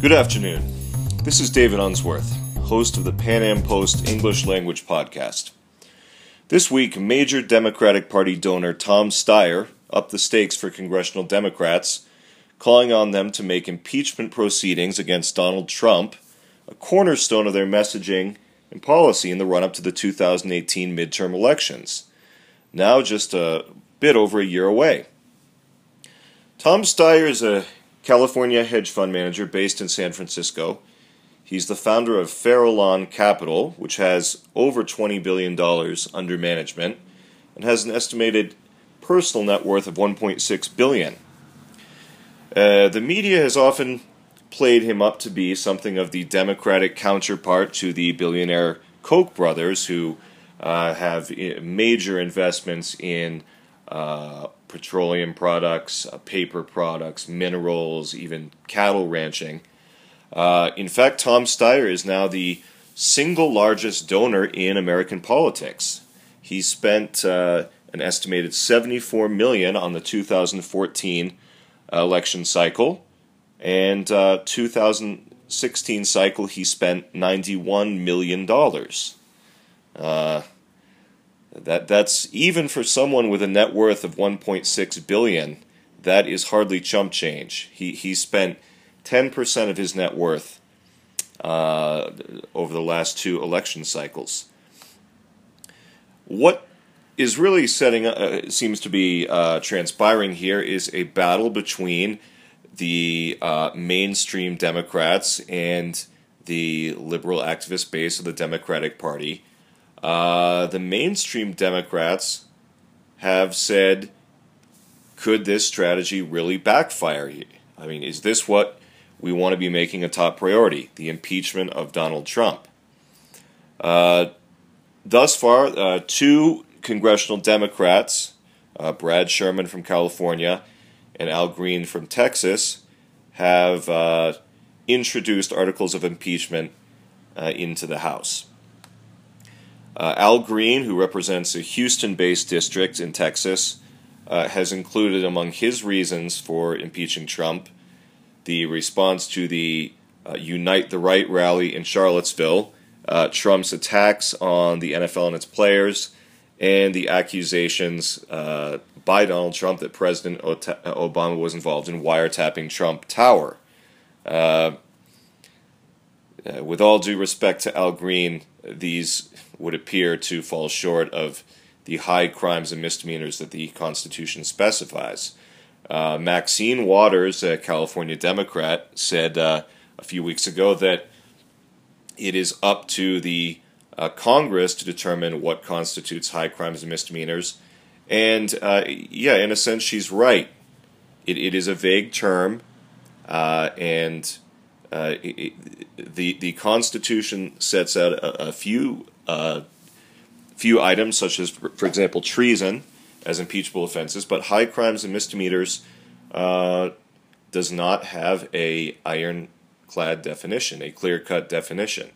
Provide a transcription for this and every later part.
Good afternoon. This is David Unsworth, host of the Pan Am Post English Language Podcast. This week, major Democratic Party donor Tom Steyer upped the stakes for congressional Democrats, calling on them to make impeachment proceedings against Donald Trump a cornerstone of their messaging and policy in the run up to the 2018 midterm elections, now just a bit over a year away. Tom Steyer is a California hedge fund manager based in San Francisco. He's the founder of Farallon Capital, which has over $20 billion under management and has an estimated personal net worth of 1.6 billion. Uh, the media has often played him up to be something of the Democratic counterpart to the billionaire Koch brothers, who uh, have major investments in uh, petroleum products, uh, paper products, minerals, even cattle ranching. Uh, in fact, Tom Steyer is now the single largest donor in American politics. He spent uh, an estimated 74 million on the 2014 election cycle, and uh, 2016 cycle he spent 91 million dollars. That that's even for someone with a net worth of 1.6 billion. That is hardly chump change. He he spent 10% of his net worth uh, over the last two election cycles. What is really setting uh, seems to be uh, transpiring here is a battle between the uh, mainstream Democrats and the liberal activist base of the Democratic Party uh, the mainstream Democrats have said, could this strategy really backfire? I mean, is this what we want to be making a top priority? The impeachment of Donald Trump. Uh, thus far, uh, two congressional Democrats, uh, Brad Sherman from California and Al Green from Texas, have uh, introduced articles of impeachment uh, into the House. Uh, Al Green, who represents a Houston based district in Texas, uh, has included among his reasons for impeaching Trump the response to the uh, Unite the Right rally in Charlottesville, uh, Trump's attacks on the NFL and its players, and the accusations uh, by Donald Trump that President Obama was involved in wiretapping Trump Tower. Uh, with all due respect to Al Green, these would appear to fall short of the high crimes and misdemeanors that the Constitution specifies. Uh, Maxine Waters, a California Democrat, said uh, a few weeks ago that it is up to the uh, Congress to determine what constitutes high crimes and misdemeanors. And uh, yeah, in a sense, she's right. It, it is a vague term, uh, and uh, the the Constitution sets out a, a few uh, few items, such as, for example, treason as impeachable offenses, but high crimes and misdemeanors uh, does not have a ironclad definition, a clear-cut definition.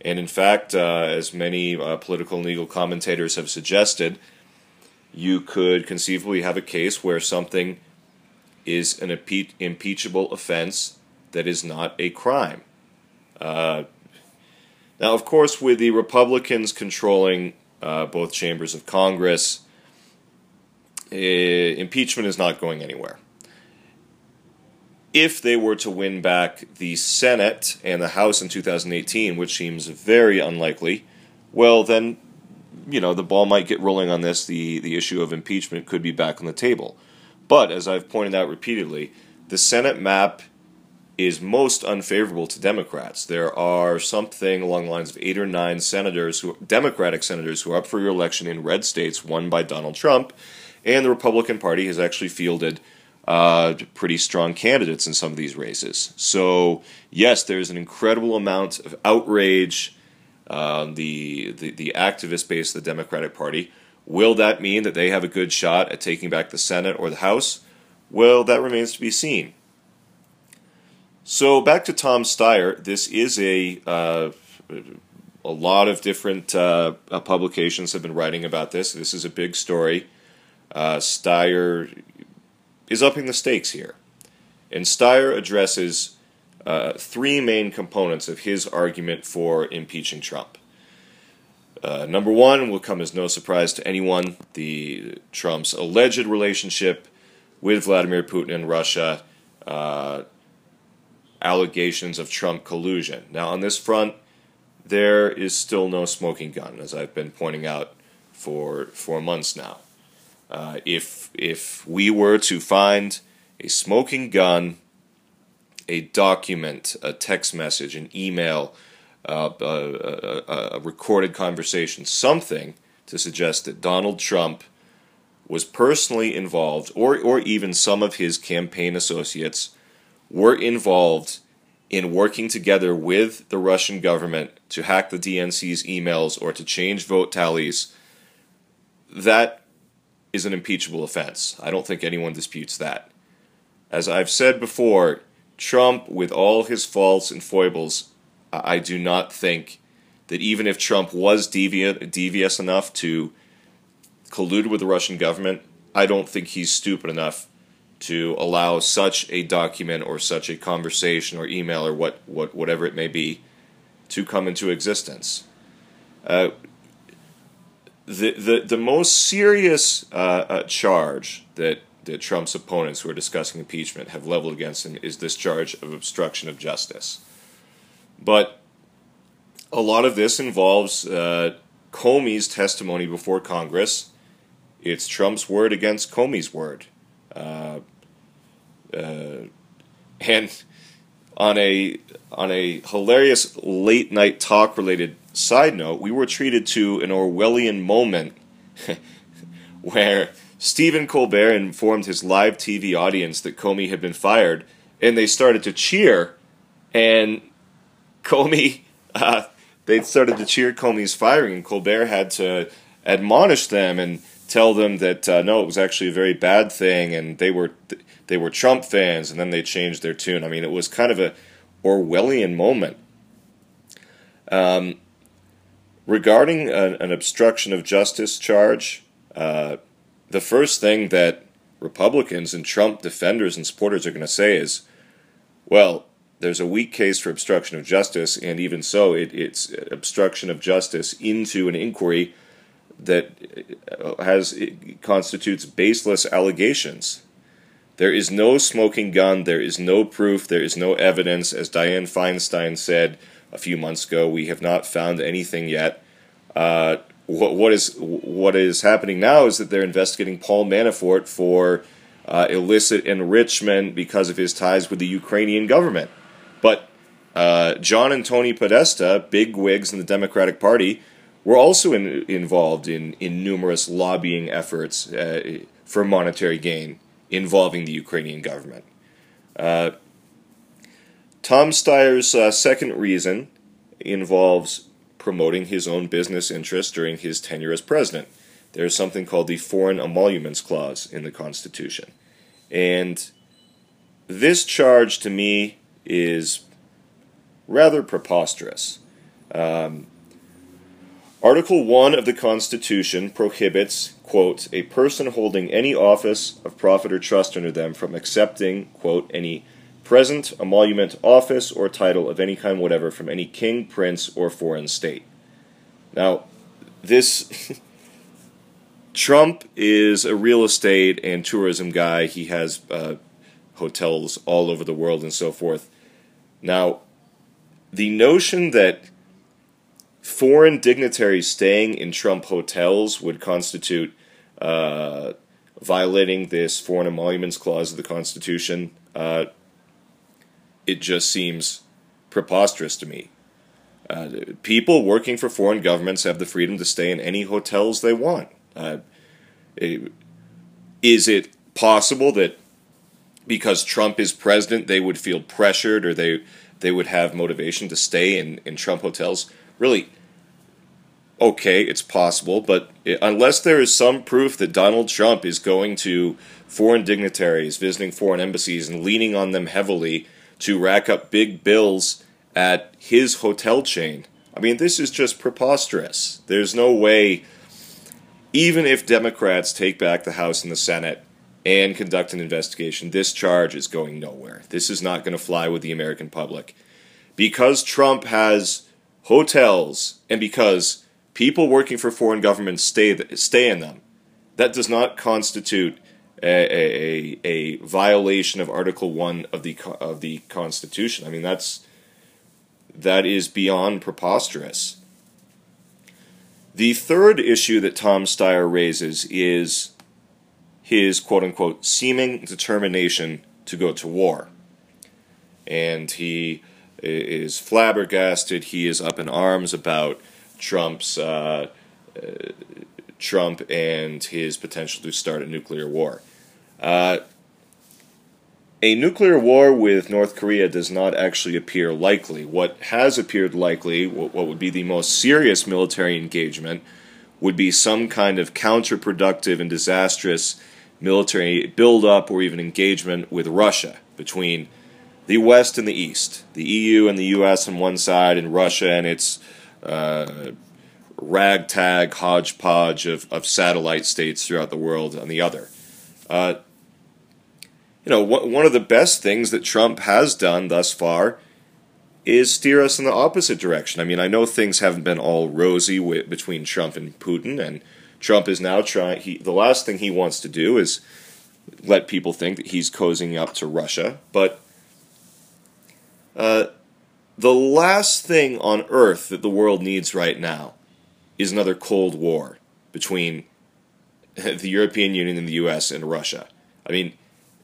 And in fact, uh, as many uh, political and legal commentators have suggested, you could conceivably have a case where something is an impe- impeachable offense that is not a crime. Uh, now, of course, with the Republicans controlling uh, both chambers of Congress, eh, impeachment is not going anywhere. If they were to win back the Senate and the House in 2018, which seems very unlikely, well, then, you know, the ball might get rolling on this. The, the issue of impeachment could be back on the table. But, as I've pointed out repeatedly, the Senate map is most unfavorable to Democrats. There are something along the lines of eight or nine senators, who, Democratic senators, who are up for re-election in red states won by Donald Trump, and the Republican Party has actually fielded uh, pretty strong candidates in some of these races. So yes, there's an incredible amount of outrage. Uh, the, the the activist base of the Democratic Party. Will that mean that they have a good shot at taking back the Senate or the House? Well, that remains to be seen. So back to Tom Steyer. This is a uh, a lot of different uh, publications have been writing about this. This is a big story. Uh, Steyer is upping the stakes here, and Steyer addresses uh, three main components of his argument for impeaching Trump. Uh, number one will come as no surprise to anyone: the Trump's alleged relationship with Vladimir Putin and Russia, uh, allegations of Trump collusion. Now, on this front, there is still no smoking gun, as I've been pointing out for for months now. Uh, if if we were to find a smoking gun, a document, a text message, an email, uh, a, a, a recorded conversation, something to suggest that Donald Trump was personally involved, or or even some of his campaign associates were involved in working together with the Russian government to hack the DNC's emails or to change vote tallies, that is an impeachable offense. I don't think anyone disputes that. As I've said before, Trump, with all his faults and foibles, I do not think that even if Trump was devious enough to collude with the Russian government, I don't think he's stupid enough to allow such a document or such a conversation or email or what, what whatever it may be to come into existence. Uh, the, the the most serious uh, uh, charge that that Trump's opponents who are discussing impeachment have leveled against him is this charge of obstruction of justice. But a lot of this involves uh, Comey's testimony before Congress. It's Trump's word against Comey's word. Uh, uh, and on a on a hilarious late night talk related side note, we were treated to an Orwellian moment where Stephen Colbert informed his live TV audience that Comey had been fired, and they started to cheer, and Comey, uh, they started to cheer Comey's firing, and Colbert had to admonish them and tell them that uh, no, it was actually a very bad thing, and they were they were Trump fans, and then they changed their tune. I mean, it was kind of a Orwellian moment. Um, regarding a, an obstruction of justice charge, uh, the first thing that Republicans and Trump defenders and supporters are going to say is, well, there's a weak case for obstruction of justice, and even so, it, it's obstruction of justice into an inquiry that uh, has constitutes baseless allegations. There is no smoking gun. There is no proof. There is no evidence. As Dianne Feinstein said a few months ago, we have not found anything yet. Uh, what, what is what is happening now is that they're investigating Paul Manafort for uh, illicit enrichment because of his ties with the Ukrainian government. But uh, John and Tony Podesta, big wigs in the Democratic Party, were also in, involved in, in numerous lobbying efforts uh, for monetary gain involving the Ukrainian government. Uh, Tom Steyer's uh, second reason involves promoting his own business interests during his tenure as president. There's something called the Foreign Emoluments Clause in the Constitution. And this charge to me is rather preposterous. Um, Article 1 of the Constitution prohibits, quote, a person holding any office of profit or trust under them from accepting, quote, any present, emolument, office, or title of any kind whatever from any king, prince, or foreign state. Now, this. Trump is a real estate and tourism guy. He has uh, hotels all over the world and so forth. Now, the notion that foreign dignitaries staying in Trump hotels would constitute uh, violating this foreign emoluments clause of the Constitution. Uh, it just seems preposterous to me. Uh, people working for foreign governments have the freedom to stay in any hotels they want. Uh, is it possible that because Trump is president, they would feel pressured or they they would have motivation to stay in, in Trump hotels? Really okay, it's possible, but unless there is some proof that Donald Trump is going to foreign dignitaries, visiting foreign embassies, and leaning on them heavily to rack up big bills at his hotel chain, I mean, this is just preposterous. There's no way, even if Democrats take back the House and the Senate, and conduct an investigation. This charge is going nowhere. This is not going to fly with the American public. Because Trump has hotels and because people working for foreign governments stay, stay in them, that does not constitute a, a, a violation of Article 1 of the, of the Constitution. I mean, that's, that is beyond preposterous. The third issue that Tom Steyer raises is his quote unquote seeming determination to go to war. And he is flabbergasted. He is up in arms about Trump's uh, uh, Trump and his potential to start a nuclear war. Uh, a nuclear war with North Korea does not actually appear likely. What has appeared likely, what would be the most serious military engagement, would be some kind of counterproductive and disastrous military buildup or even engagement with Russia between the West and the East, the EU and the US on one side, and Russia and its uh, ragtag hodgepodge of, of satellite states throughout the world on the other. Uh, you know, one of the best things that Trump has done thus far is steer us in the opposite direction. I mean, I know things haven't been all rosy between Trump and Putin, and Trump is now trying. He the last thing he wants to do is let people think that he's cozying up to Russia. But uh, the last thing on earth that the world needs right now is another Cold War between the European Union and the U.S. and Russia. I mean,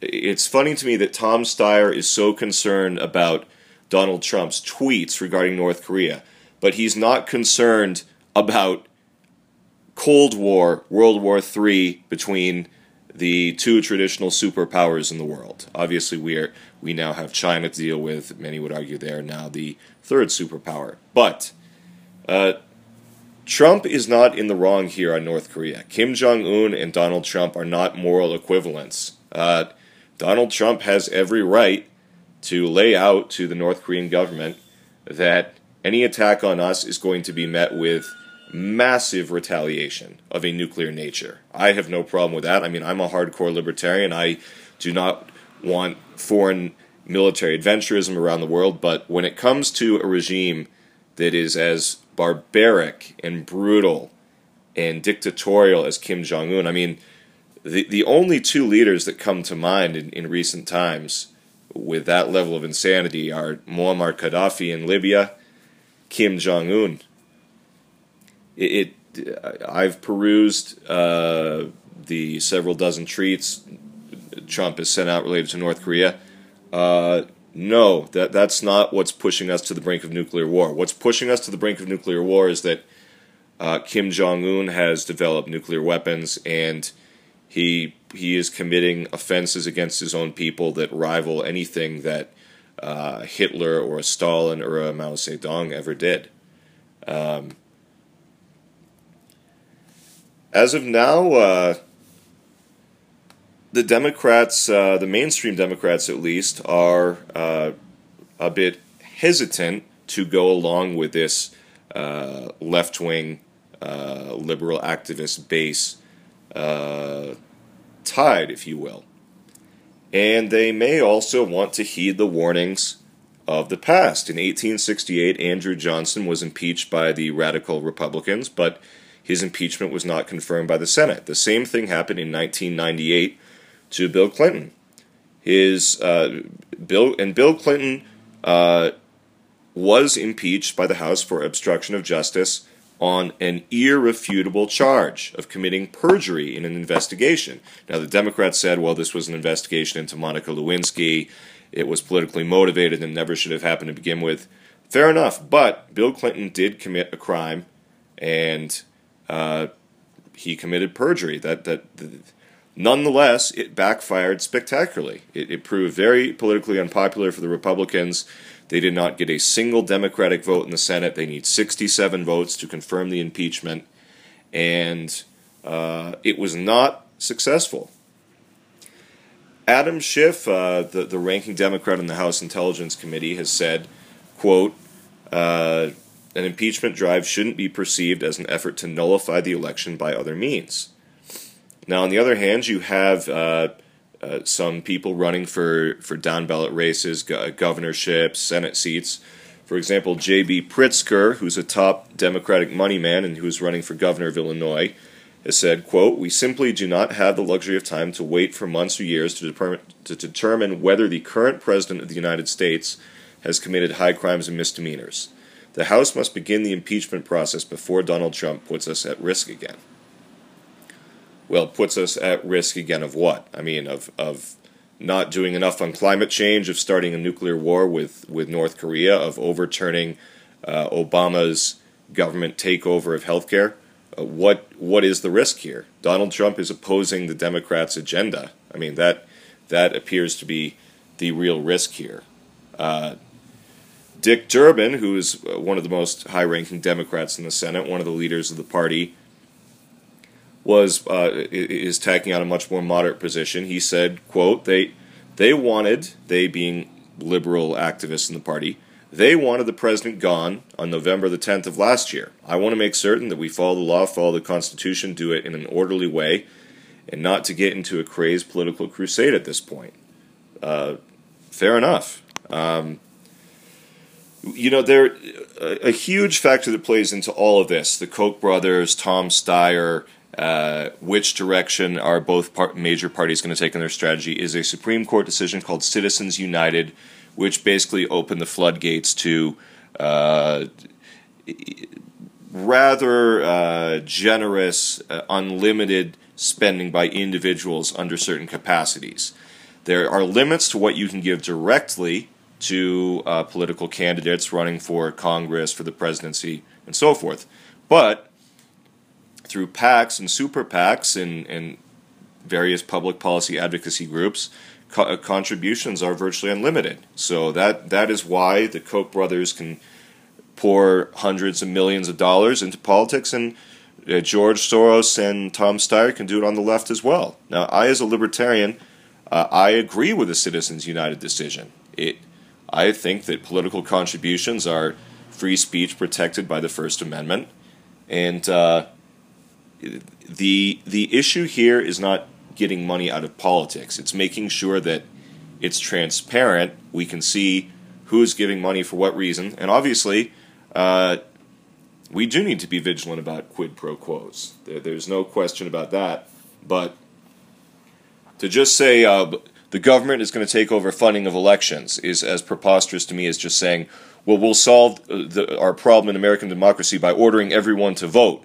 it's funny to me that Tom Steyer is so concerned about Donald Trump's tweets regarding North Korea, but he's not concerned about Cold War, World War III between the two traditional superpowers in the world. Obviously, we are we now have China to deal with. Many would argue they are now the third superpower. But uh, Trump is not in the wrong here on North Korea. Kim Jong Un and Donald Trump are not moral equivalents. Uh, Donald Trump has every right to lay out to the North Korean government that any attack on us is going to be met with massive retaliation of a nuclear nature. I have no problem with that. I mean, I'm a hardcore libertarian. I do not want foreign military adventurism around the world, but when it comes to a regime that is as barbaric and brutal and dictatorial as Kim Jong un, I mean, the, the only two leaders that come to mind in, in recent times with that level of insanity are Muammar Gaddafi in Libya, Kim Jong un it, it I've perused uh, the several dozen tweets Trump has sent out related to North Korea. Uh, no, that that's not what's pushing us to the brink of nuclear war. What's pushing us to the brink of nuclear war is that uh, Kim Jong Un has developed nuclear weapons, and he he is committing offenses against his own people that rival anything that uh, Hitler or a Stalin or a Mao Zedong ever did. Um, as of now, uh, the Democrats, uh, the mainstream Democrats at least, are uh, a bit hesitant to go along with this uh, left wing uh, liberal activist base uh, tide, if you will. And they may also want to heed the warnings of the past. In 1868, Andrew Johnson was impeached by the radical Republicans, but his impeachment was not confirmed by the Senate. The same thing happened in 1998 to Bill Clinton. His uh, Bill and Bill Clinton uh, was impeached by the House for obstruction of justice on an irrefutable charge of committing perjury in an investigation. Now, the Democrats said, well, this was an investigation into Monica Lewinsky. It was politically motivated and never should have happened to begin with. Fair enough, but Bill Clinton did commit a crime, and uh, he committed perjury. That that, nonetheless, it backfired spectacularly. It, it proved very politically unpopular for the Republicans. They did not get a single Democratic vote in the Senate. They need 67 votes to confirm the impeachment, and uh, it was not successful. Adam Schiff, uh, the, the ranking Democrat in the House Intelligence Committee, has said, quote, uh, an impeachment drive shouldn't be perceived as an effort to nullify the election by other means. Now, on the other hand, you have uh, uh, some people running for, for down ballot races, go- governorships, Senate seats. For example, J.B. Pritzker, who's a top Democratic money man and who's running for governor of Illinois, has said, quote, We simply do not have the luxury of time to wait for months or years to to determine whether the current President of the United States has committed high crimes and misdemeanors. The House must begin the impeachment process before Donald Trump puts us at risk again. Well, puts us at risk again of what? I mean, of, of not doing enough on climate change, of starting a nuclear war with, with North Korea, of overturning uh, Obama's government takeover of healthcare. Uh, what what is the risk here? Donald Trump is opposing the Democrats' agenda. I mean that that appears to be the real risk here. Uh, Dick Durbin, who is uh, one of the most high-ranking Democrats in the Senate, one of the leaders of the party, was uh, is taking on a much more moderate position. He said, "quote They they wanted they being liberal activists in the party." They wanted the president gone on November the 10th of last year. I want to make certain that we follow the law, follow the Constitution, do it in an orderly way, and not to get into a crazed political crusade at this point. Uh, fair enough. Um, you know, there a, a, huge factor that plays into all of this: the Koch brothers, Tom Steyer, uh, which direction are both major parties going to take in their strategy? Is a Supreme Court decision called Citizens United, which basically opened the floodgates to. Uh, rather uh, generous, uh, unlimited spending by individuals under certain capacities. There are limits to what you can give directly to uh, political candidates running for Congress, for the presidency, and so forth. But through PACs and super PACs and, and various public policy advocacy groups, co- uh, contributions are virtually unlimited. So that that is why the Koch brothers can pour hundreds of millions of dollars into politics, and uh, George Soros and Tom Steyer can do it on the left as well. Now, I, as a libertarian, uh, I agree with the Citizens United decision. It I think that political contributions are free speech protected by the First Amendment, and uh, the the issue here is not getting money out of politics. It's making sure that it's transparent. We can see who's giving money for what reason, and obviously, uh, we do need to be vigilant about quid pro quos. There, there's no question about that. But to just say uh, the government is going to take over funding of elections is as preposterous to me as just saying, well, we'll solve uh, the, our problem in American democracy by ordering everyone to vote.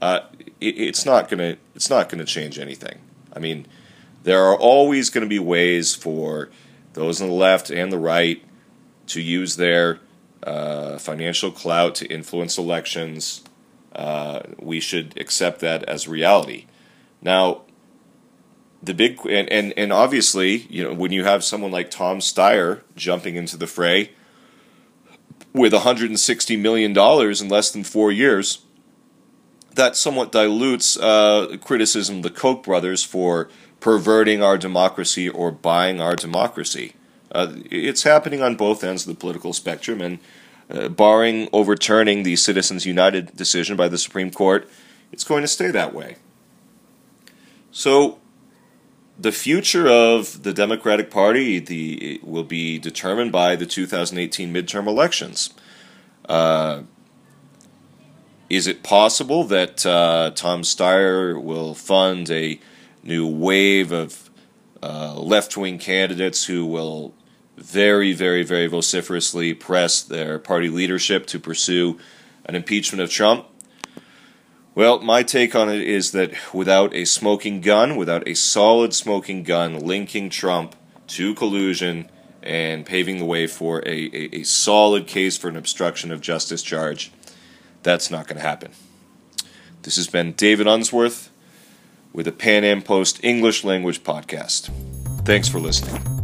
Uh, it, it's not going to it's not going to change anything. I mean, there are always going to be ways for those on the left and the right to use their uh, financial clout to influence elections. Uh, we should accept that as reality. Now, the big and, and and obviously, you know, when you have someone like Tom Steyer jumping into the fray with 160 million dollars in less than four years, that somewhat dilutes uh, criticism of the Koch brothers for perverting our democracy or buying our democracy. Uh, it's happening on both ends of the political spectrum, and uh, barring overturning the Citizens United decision by the Supreme Court, it's going to stay that way. So the future of the Democratic Party the, will be determined by the 2018 midterm elections. Uh, is it possible that uh, Tom Steyer will fund a new wave of uh, left wing candidates who will very, very, very vociferously press their party leadership to pursue an impeachment of Trump? Well, my take on it is that without a smoking gun, without a solid smoking gun linking Trump to collusion and paving the way for a, a, a solid case for an obstruction of justice charge, that's not going to happen. This has been David Unsworth with the Pan Am Post English Language Podcast. Thanks for listening.